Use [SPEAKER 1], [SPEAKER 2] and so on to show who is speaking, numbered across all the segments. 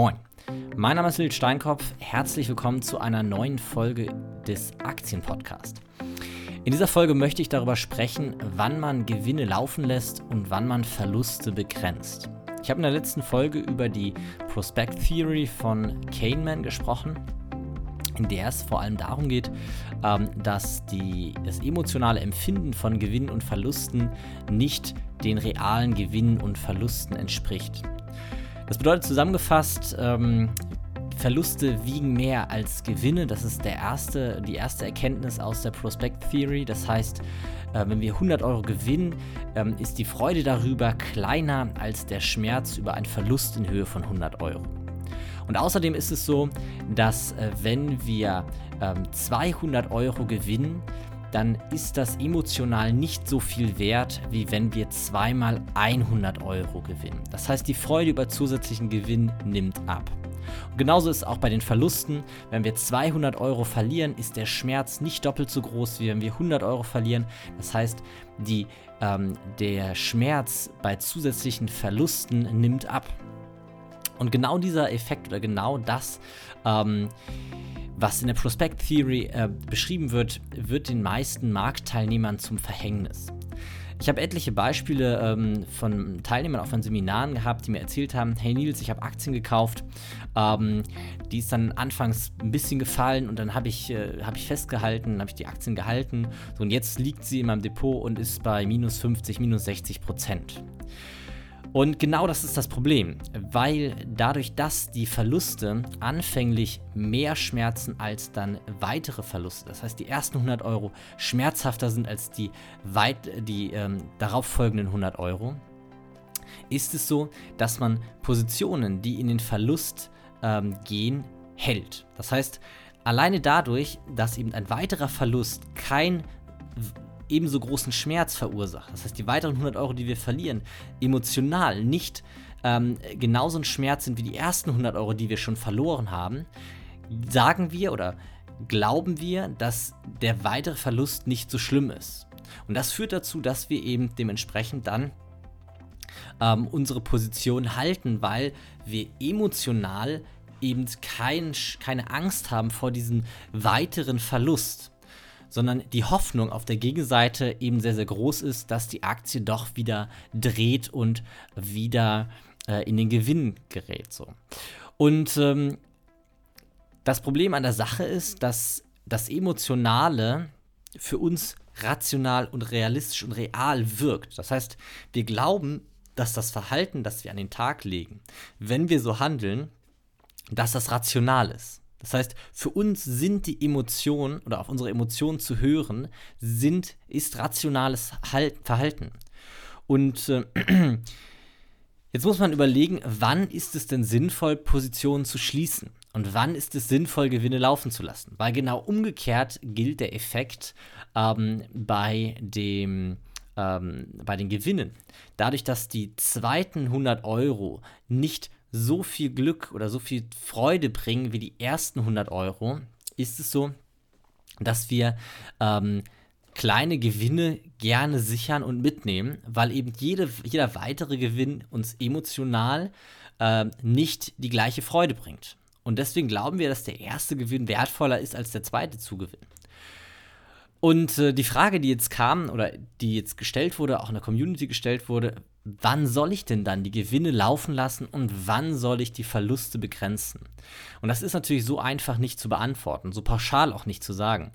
[SPEAKER 1] Moin, mein Name ist Lil Steinkopf. Herzlich willkommen zu einer neuen Folge des Aktienpodcasts. In dieser Folge möchte ich darüber sprechen, wann man Gewinne laufen lässt und wann man Verluste begrenzt. Ich habe in der letzten Folge über die Prospect Theory von Kahneman gesprochen, in der es vor allem darum geht, ähm, dass die, das emotionale Empfinden von Gewinnen und Verlusten nicht den realen Gewinnen und Verlusten entspricht. Das bedeutet zusammengefasst, ähm, Verluste wiegen mehr als Gewinne. Das ist der erste, die erste Erkenntnis aus der Prospect Theory. Das heißt, äh, wenn wir 100 Euro gewinnen, ähm, ist die Freude darüber kleiner als der Schmerz über einen Verlust in Höhe von 100 Euro. Und außerdem ist es so, dass äh, wenn wir ähm, 200 Euro gewinnen, dann ist das emotional nicht so viel wert, wie wenn wir zweimal 100 Euro gewinnen. Das heißt, die Freude über zusätzlichen Gewinn nimmt ab. Und genauso ist es auch bei den Verlusten. Wenn wir 200 Euro verlieren, ist der Schmerz nicht doppelt so groß, wie wenn wir 100 Euro verlieren. Das heißt, die, ähm, der Schmerz bei zusätzlichen Verlusten nimmt ab. Und genau dieser Effekt oder genau das ähm, was in der Prospect Theory äh, beschrieben wird, wird den meisten Marktteilnehmern zum Verhängnis. Ich habe etliche Beispiele ähm, von Teilnehmern auch von Seminaren gehabt, die mir erzählt haben, hey Nils, ich habe Aktien gekauft, ähm, die ist dann anfangs ein bisschen gefallen und dann habe ich, äh, hab ich festgehalten, habe ich die Aktien gehalten so, und jetzt liegt sie in meinem Depot und ist bei minus 50, minus 60 Prozent. Und genau das ist das Problem, weil dadurch, dass die Verluste anfänglich mehr schmerzen als dann weitere Verluste, das heißt die ersten 100 Euro schmerzhafter sind als die, weit, die ähm, darauf folgenden 100 Euro, ist es so, dass man Positionen, die in den Verlust ähm, gehen, hält. Das heißt, alleine dadurch, dass eben ein weiterer Verlust kein ebenso großen Schmerz verursacht. Das heißt, die weiteren 100 Euro, die wir verlieren, emotional nicht ähm, genauso ein Schmerz sind wie die ersten 100 Euro, die wir schon verloren haben, sagen wir oder glauben wir, dass der weitere Verlust nicht so schlimm ist. Und das führt dazu, dass wir eben dementsprechend dann ähm, unsere Position halten, weil wir emotional eben kein, keine Angst haben vor diesem weiteren Verlust sondern die Hoffnung auf der Gegenseite eben sehr, sehr groß ist, dass die Aktie doch wieder dreht und wieder äh, in den Gewinn gerät. So. Und ähm, das Problem an der Sache ist, dass das Emotionale für uns rational und realistisch und real wirkt. Das heißt, wir glauben, dass das Verhalten, das wir an den Tag legen, wenn wir so handeln, dass das rational ist. Das heißt, für uns sind die Emotionen oder auf unsere Emotionen zu hören, sind, ist rationales Verhalten. Und äh, jetzt muss man überlegen, wann ist es denn sinnvoll, Positionen zu schließen? Und wann ist es sinnvoll, Gewinne laufen zu lassen? Weil genau umgekehrt gilt der Effekt ähm, bei dem ähm, bei den Gewinnen. Dadurch, dass die zweiten 100 Euro nicht so viel Glück oder so viel Freude bringen wie die ersten 100 Euro, ist es so, dass wir ähm, kleine Gewinne gerne sichern und mitnehmen, weil eben jede, jeder weitere Gewinn uns emotional äh, nicht die gleiche Freude bringt. Und deswegen glauben wir, dass der erste Gewinn wertvoller ist als der zweite Zugewinn. Und äh, die Frage, die jetzt kam oder die jetzt gestellt wurde, auch in der Community gestellt wurde, wann soll ich denn dann die Gewinne laufen lassen und wann soll ich die Verluste begrenzen? Und das ist natürlich so einfach nicht zu beantworten, so pauschal auch nicht zu sagen,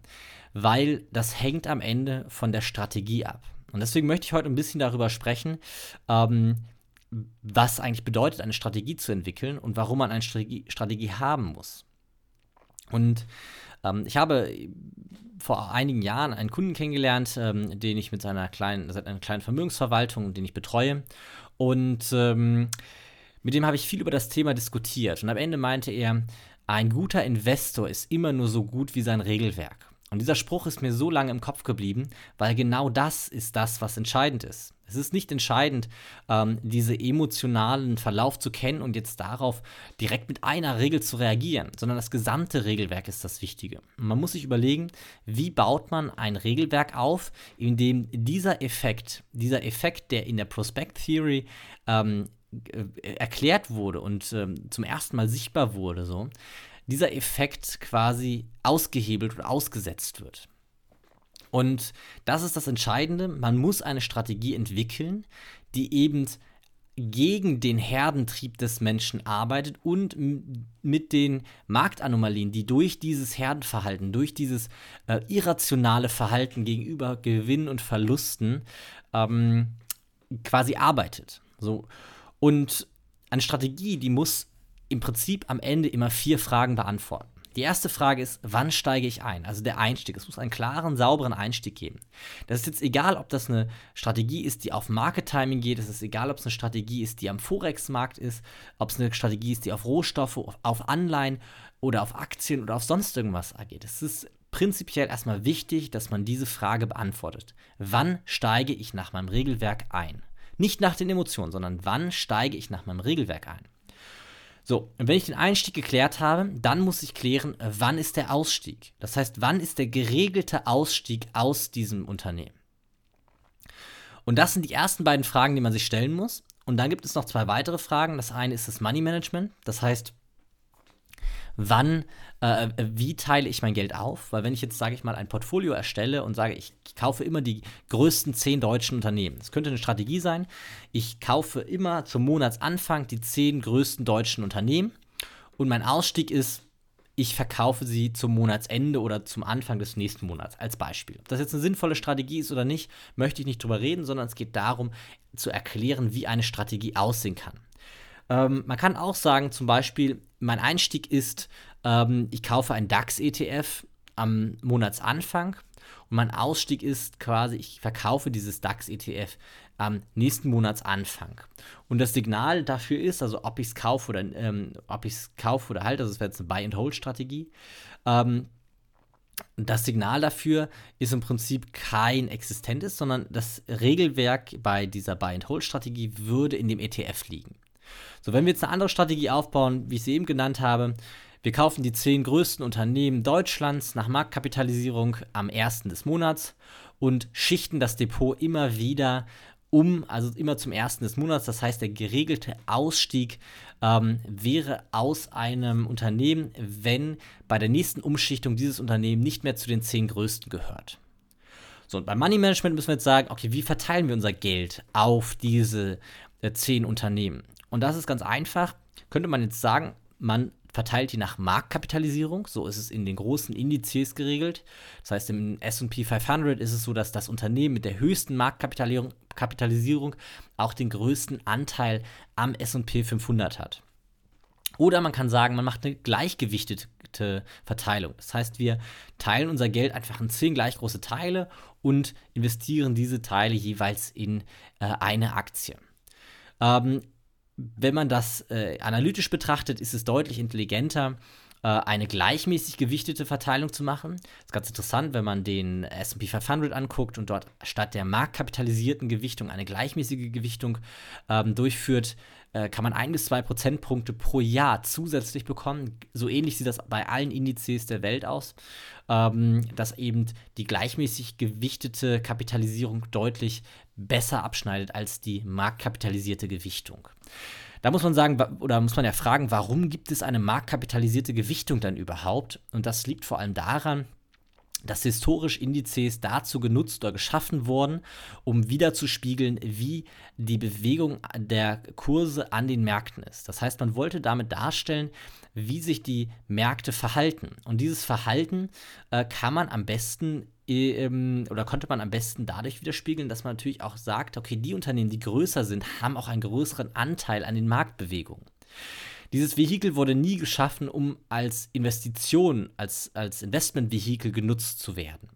[SPEAKER 1] weil das hängt am Ende von der Strategie ab. Und deswegen möchte ich heute ein bisschen darüber sprechen, ähm, was eigentlich bedeutet, eine Strategie zu entwickeln und warum man eine Strategie, Strategie haben muss. Und ähm, ich habe vor einigen Jahren einen Kunden kennengelernt, ähm, den ich mit seiner kleinen, einer kleinen Vermögensverwaltung, den ich betreue. Und ähm, mit dem habe ich viel über das Thema diskutiert. Und am Ende meinte er, ein guter Investor ist immer nur so gut wie sein Regelwerk. Und dieser Spruch ist mir so lange im Kopf geblieben, weil genau das ist das, was entscheidend ist. Es ist nicht entscheidend, ähm, diese emotionalen Verlauf zu kennen und jetzt darauf direkt mit einer Regel zu reagieren, sondern das gesamte Regelwerk ist das Wichtige. Und man muss sich überlegen, wie baut man ein Regelwerk auf, in dem dieser Effekt, dieser Effekt, der in der Prospect Theory ähm, äh, erklärt wurde und ähm, zum ersten Mal sichtbar wurde, so, dieser Effekt quasi ausgehebelt und ausgesetzt wird. Und das ist das Entscheidende. Man muss eine Strategie entwickeln, die eben gegen den Herdentrieb des Menschen arbeitet und mit den Marktanomalien, die durch dieses Herdenverhalten, durch dieses äh, irrationale Verhalten gegenüber Gewinn und Verlusten ähm, quasi arbeitet. So. Und eine Strategie, die muss im Prinzip am Ende immer vier Fragen beantworten. Die erste Frage ist, wann steige ich ein? Also der Einstieg. Es muss einen klaren, sauberen Einstieg geben. Das ist jetzt egal, ob das eine Strategie ist, die auf Market Timing geht. Es ist egal, ob es eine Strategie ist, die am Forex-Markt ist, ob es eine Strategie ist, die auf Rohstoffe, auf Anleihen oder auf Aktien oder auf sonst irgendwas geht. Es ist prinzipiell erstmal wichtig, dass man diese Frage beantwortet. Wann steige ich nach meinem Regelwerk ein? Nicht nach den Emotionen, sondern wann steige ich nach meinem Regelwerk ein? So, und wenn ich den Einstieg geklärt habe, dann muss ich klären, wann ist der Ausstieg. Das heißt, wann ist der geregelte Ausstieg aus diesem Unternehmen? Und das sind die ersten beiden Fragen, die man sich stellen muss. Und dann gibt es noch zwei weitere Fragen. Das eine ist das Money Management. Das heißt, wann, äh, wie teile ich mein Geld auf? Weil wenn ich jetzt, sage ich mal, ein Portfolio erstelle und sage, ich kaufe immer die größten zehn deutschen Unternehmen. Das könnte eine Strategie sein. Ich kaufe immer zum Monatsanfang die zehn größten deutschen Unternehmen und mein Ausstieg ist, ich verkaufe sie zum Monatsende oder zum Anfang des nächsten Monats als Beispiel. Ob das jetzt eine sinnvolle Strategie ist oder nicht, möchte ich nicht drüber reden, sondern es geht darum zu erklären, wie eine Strategie aussehen kann. Ähm, man kann auch sagen, zum Beispiel, mein Einstieg ist, ähm, ich kaufe einen DAX-ETF am Monatsanfang und mein Ausstieg ist quasi, ich verkaufe dieses DAX-ETF am nächsten Monatsanfang. Und das Signal dafür ist, also ob ich es kaufe oder ähm, ob ich es kaufe oder halt, also es wäre jetzt eine Buy-and-Hold-Strategie. Ähm, das Signal dafür ist im Prinzip kein existentes, sondern das Regelwerk bei dieser Buy-and-Hold-Strategie würde in dem ETF liegen. So, wenn wir jetzt eine andere Strategie aufbauen, wie ich sie eben genannt habe, wir kaufen die zehn größten Unternehmen Deutschlands nach Marktkapitalisierung am ersten des Monats und schichten das Depot immer wieder um, also immer zum ersten des Monats. Das heißt, der geregelte Ausstieg ähm, wäre aus einem Unternehmen, wenn bei der nächsten Umschichtung dieses Unternehmen nicht mehr zu den zehn größten gehört. So, und beim Money Management müssen wir jetzt sagen, okay, wie verteilen wir unser Geld auf diese äh, zehn Unternehmen? Und das ist ganz einfach. Könnte man jetzt sagen, man verteilt die nach Marktkapitalisierung. So ist es in den großen Indizes geregelt. Das heißt, im SP 500 ist es so, dass das Unternehmen mit der höchsten Marktkapitalisierung auch den größten Anteil am SP 500 hat. Oder man kann sagen, man macht eine gleichgewichtete Verteilung. Das heißt, wir teilen unser Geld einfach in zehn gleich große Teile und investieren diese Teile jeweils in äh, eine Aktie. Ähm, wenn man das äh, analytisch betrachtet, ist es deutlich intelligenter, äh, eine gleichmäßig gewichtete Verteilung zu machen. Das ist ganz interessant, wenn man den SP 500 anguckt und dort statt der marktkapitalisierten Gewichtung eine gleichmäßige Gewichtung ähm, durchführt, äh, kann man ein bis zwei Prozentpunkte pro Jahr zusätzlich bekommen. So ähnlich sieht das bei allen Indizes der Welt aus, ähm, dass eben die gleichmäßig gewichtete Kapitalisierung deutlich besser abschneidet als die marktkapitalisierte Gewichtung. Da muss man sagen, oder muss man ja fragen, warum gibt es eine marktkapitalisierte Gewichtung dann überhaupt? Und das liegt vor allem daran, dass historisch Indizes dazu genutzt oder geschaffen wurden, um wiederzuspiegeln, wie die Bewegung der Kurse an den Märkten ist. Das heißt, man wollte damit darstellen, wie sich die Märkte verhalten. Und dieses Verhalten äh, kann man am besten ähm, oder konnte man am besten dadurch widerspiegeln, dass man natürlich auch sagt, okay, die Unternehmen, die größer sind, haben auch einen größeren Anteil an den Marktbewegungen. Dieses Vehikel wurde nie geschaffen, um als Investition, als, als Investmentvehikel genutzt zu werden.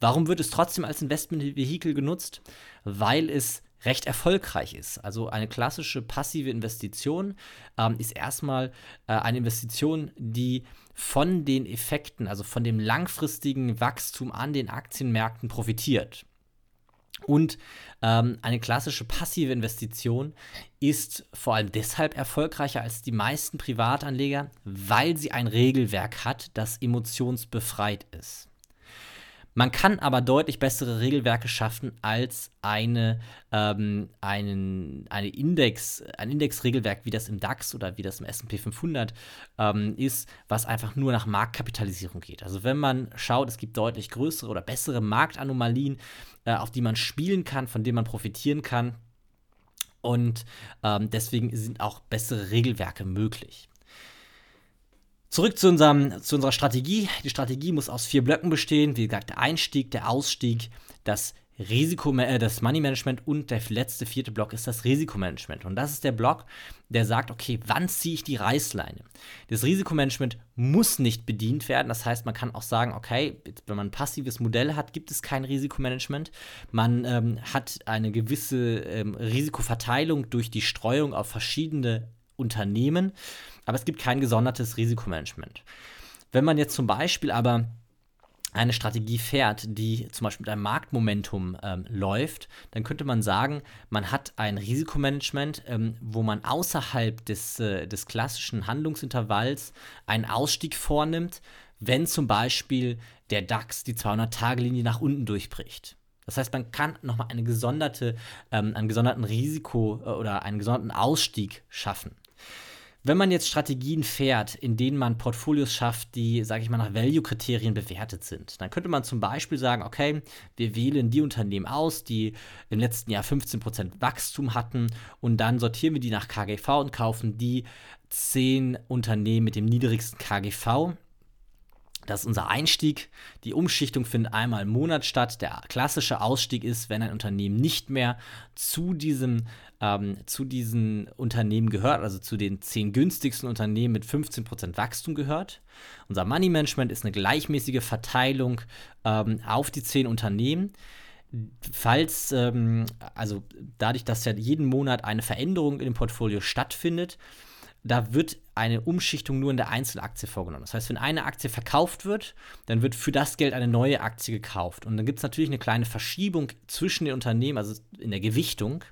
[SPEAKER 1] Warum wird es trotzdem als Investmentvehikel genutzt? Weil es recht erfolgreich ist. Also eine klassische passive Investition ähm, ist erstmal äh, eine Investition, die von den Effekten, also von dem langfristigen Wachstum an den Aktienmärkten profitiert. Und ähm, eine klassische passive Investition ist vor allem deshalb erfolgreicher als die meisten Privatanleger, weil sie ein Regelwerk hat, das emotionsbefreit ist. Man kann aber deutlich bessere Regelwerke schaffen als eine, ähm, einen, eine Index, ein Indexregelwerk, wie das im DAX oder wie das im SP 500 ähm, ist, was einfach nur nach Marktkapitalisierung geht. Also wenn man schaut, es gibt deutlich größere oder bessere Marktanomalien, äh, auf die man spielen kann, von denen man profitieren kann. Und ähm, deswegen sind auch bessere Regelwerke möglich. Zurück zu, unserem, zu unserer Strategie. Die Strategie muss aus vier Blöcken bestehen. Wie gesagt, der Einstieg, der Ausstieg, das Risiko, äh, das Money Management und der letzte vierte Block ist das Risikomanagement. Und das ist der Block, der sagt, okay, wann ziehe ich die Reißleine? Das Risikomanagement muss nicht bedient werden. Das heißt, man kann auch sagen, okay, wenn man ein passives Modell hat, gibt es kein Risikomanagement. Man ähm, hat eine gewisse ähm, Risikoverteilung durch die Streuung auf verschiedene Unternehmen aber es gibt kein gesondertes Risikomanagement. Wenn man jetzt zum Beispiel aber eine Strategie fährt, die zum Beispiel mit einem Marktmomentum ähm, läuft, dann könnte man sagen, man hat ein Risikomanagement, ähm, wo man außerhalb des, äh, des klassischen Handlungsintervalls einen Ausstieg vornimmt, wenn zum Beispiel der DAX die 200-Tage-Linie nach unten durchbricht. Das heißt, man kann nochmal eine gesonderte, ähm, einen gesonderten Risiko äh, oder einen gesonderten Ausstieg schaffen. Wenn man jetzt Strategien fährt, in denen man Portfolios schafft, die, sage ich mal, nach Value-Kriterien bewertet sind, dann könnte man zum Beispiel sagen, okay, wir wählen die Unternehmen aus, die im letzten Jahr 15% Wachstum hatten und dann sortieren wir die nach KGV und kaufen die 10 Unternehmen mit dem niedrigsten KGV das ist unser Einstieg. Die Umschichtung findet einmal im Monat statt. Der klassische Ausstieg ist, wenn ein Unternehmen nicht mehr zu diesem ähm, zu diesen Unternehmen gehört, also zu den zehn günstigsten Unternehmen mit 15% Wachstum gehört. Unser Money Management ist eine gleichmäßige Verteilung ähm, auf die zehn Unternehmen. Falls, ähm, also dadurch, dass ja jeden Monat eine Veränderung dem Portfolio stattfindet, da wird eine Umschichtung nur in der Einzelaktie vorgenommen. Das heißt, wenn eine Aktie verkauft wird, dann wird für das Geld eine neue Aktie gekauft. Und dann gibt es natürlich eine kleine Verschiebung zwischen den Unternehmen, also in der Gewichtung.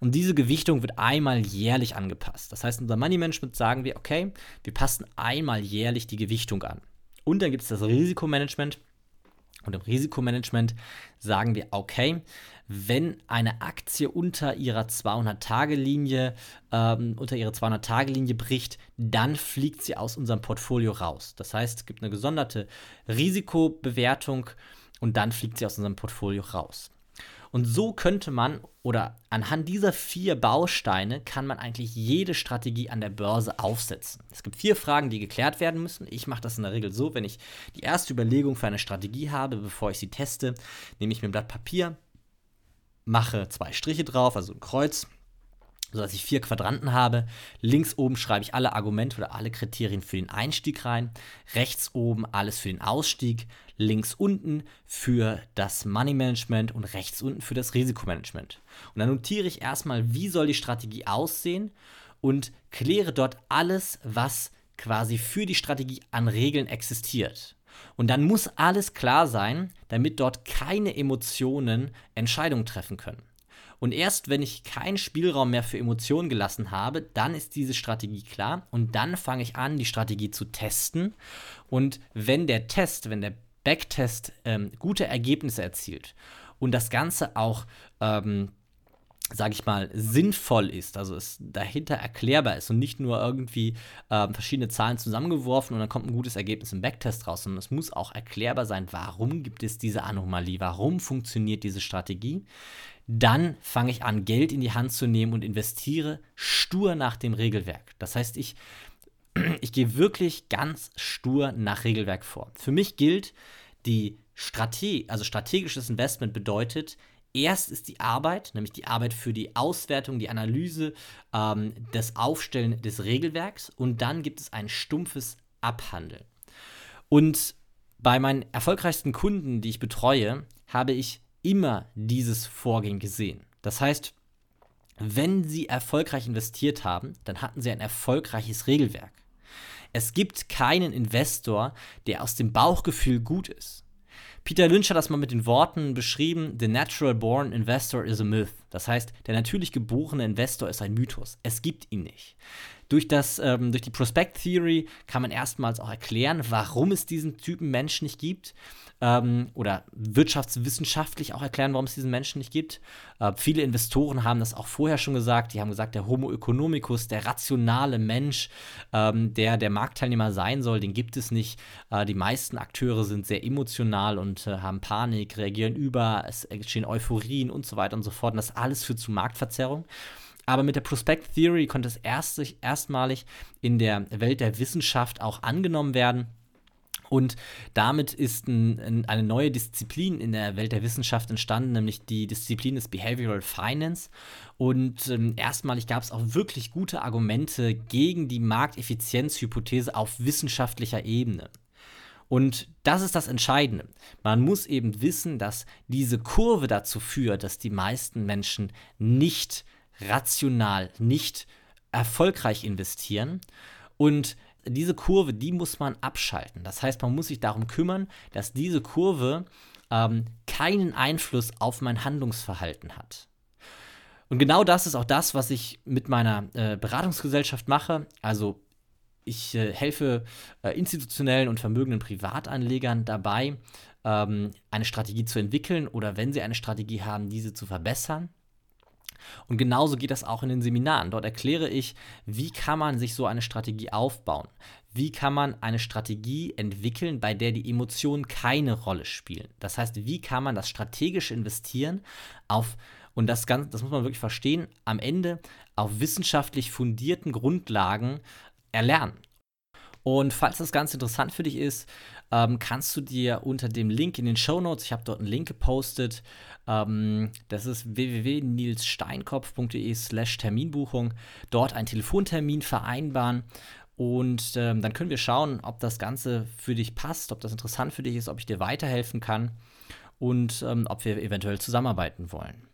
[SPEAKER 1] Und diese Gewichtung wird einmal jährlich angepasst. Das heißt, unser Money Management sagen wir, okay, wir passen einmal jährlich die Gewichtung an. Und dann gibt es das Risikomanagement. Und im Risikomanagement sagen wir, okay, wenn eine Aktie unter ihrer 200-Tage-Linie, ähm, unter ihre 200-Tage-Linie bricht, dann fliegt sie aus unserem Portfolio raus. Das heißt, es gibt eine gesonderte Risikobewertung und dann fliegt sie aus unserem Portfolio raus. Und so könnte man, oder anhand dieser vier Bausteine kann man eigentlich jede Strategie an der Börse aufsetzen. Es gibt vier Fragen, die geklärt werden müssen. Ich mache das in der Regel so, wenn ich die erste Überlegung für eine Strategie habe, bevor ich sie teste, nehme ich mir ein Blatt Papier, mache zwei Striche drauf, also ein Kreuz, sodass ich vier Quadranten habe. Links oben schreibe ich alle Argumente oder alle Kriterien für den Einstieg rein. Rechts oben alles für den Ausstieg. Links unten für das Money Management und rechts unten für das Risikomanagement. Und dann notiere ich erstmal, wie soll die Strategie aussehen und kläre dort alles, was quasi für die Strategie an Regeln existiert. Und dann muss alles klar sein, damit dort keine Emotionen Entscheidungen treffen können. Und erst wenn ich keinen Spielraum mehr für Emotionen gelassen habe, dann ist diese Strategie klar und dann fange ich an, die Strategie zu testen. Und wenn der Test, wenn der Backtest ähm, gute Ergebnisse erzielt und das Ganze auch ähm, sage ich mal, sinnvoll ist, also es dahinter erklärbar ist und nicht nur irgendwie äh, verschiedene Zahlen zusammengeworfen und dann kommt ein gutes Ergebnis im Backtest raus, sondern es muss auch erklärbar sein, warum gibt es diese Anomalie, warum funktioniert diese Strategie. Dann fange ich an, Geld in die Hand zu nehmen und investiere stur nach dem Regelwerk. Das heißt, ich, ich gehe wirklich ganz stur nach Regelwerk vor. Für mich gilt, die Strategie, also strategisches Investment bedeutet, Erst ist die Arbeit, nämlich die Arbeit für die Auswertung, die Analyse, ähm, das Aufstellen des Regelwerks und dann gibt es ein stumpfes Abhandeln. Und bei meinen erfolgreichsten Kunden, die ich betreue, habe ich immer dieses Vorgehen gesehen. Das heißt, wenn sie erfolgreich investiert haben, dann hatten sie ein erfolgreiches Regelwerk. Es gibt keinen Investor, der aus dem Bauchgefühl gut ist. Peter Lynch hat das mal mit den Worten beschrieben: The natural born investor is a myth. Das heißt, der natürlich geborene Investor ist ein Mythos. Es gibt ihn nicht. Durch, das, ähm, durch die Prospect Theory kann man erstmals auch erklären, warum es diesen Typen Mensch nicht gibt. Ähm, oder wirtschaftswissenschaftlich auch erklären, warum es diesen Menschen nicht gibt. Äh, viele Investoren haben das auch vorher schon gesagt. Die haben gesagt, der Homo economicus, der rationale Mensch, ähm, der der Marktteilnehmer sein soll, den gibt es nicht. Äh, die meisten Akteure sind sehr emotional und äh, haben Panik, reagieren über, es entstehen Euphorien und so weiter und so fort. Und das alles führt zu Marktverzerrung. Aber mit der Prospect Theory konnte es erst, erstmalig in der Welt der Wissenschaft auch angenommen werden. Und damit ist ein, ein, eine neue Disziplin in der Welt der Wissenschaft entstanden, nämlich die Disziplin des Behavioral Finance. Und ähm, erstmalig gab es auch wirklich gute Argumente gegen die Markteffizienzhypothese auf wissenschaftlicher Ebene. Und das ist das Entscheidende. Man muss eben wissen, dass diese Kurve dazu führt, dass die meisten Menschen nicht rational, nicht erfolgreich investieren. Und diese Kurve, die muss man abschalten. Das heißt, man muss sich darum kümmern, dass diese Kurve ähm, keinen Einfluss auf mein Handlungsverhalten hat. Und genau das ist auch das, was ich mit meiner äh, Beratungsgesellschaft mache. Also ich äh, helfe äh, institutionellen und vermögenden Privatanlegern dabei, ähm, eine Strategie zu entwickeln oder wenn sie eine Strategie haben, diese zu verbessern. Und genauso geht das auch in den Seminaren. Dort erkläre ich, wie kann man sich so eine Strategie aufbauen? Wie kann man eine Strategie entwickeln, bei der die Emotionen keine Rolle spielen? Das heißt, wie kann man das strategische Investieren auf und das, ganz, das muss man wirklich verstehen, am Ende auf wissenschaftlich fundierten Grundlagen erlernen. Und falls das ganz interessant für dich ist, ähm, kannst du dir unter dem Link in den Show Notes, ich habe dort einen Link gepostet, ähm, das ist www.nilssteinkopf.de slash Terminbuchung, dort einen Telefontermin vereinbaren und ähm, dann können wir schauen, ob das Ganze für dich passt, ob das interessant für dich ist, ob ich dir weiterhelfen kann und ähm, ob wir eventuell zusammenarbeiten wollen.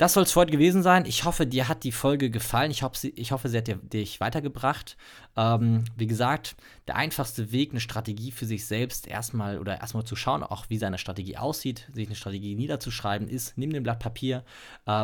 [SPEAKER 1] Das soll es heute gewesen sein. Ich hoffe, dir hat die Folge gefallen. Ich hoffe, sie, ich hoffe, sie hat dir, dich weitergebracht. Ähm, wie gesagt, der einfachste Weg, eine Strategie für sich selbst erstmal oder erstmal zu schauen, auch wie seine Strategie aussieht, sich eine Strategie niederzuschreiben, ist, nimm den Blatt Papier, äh,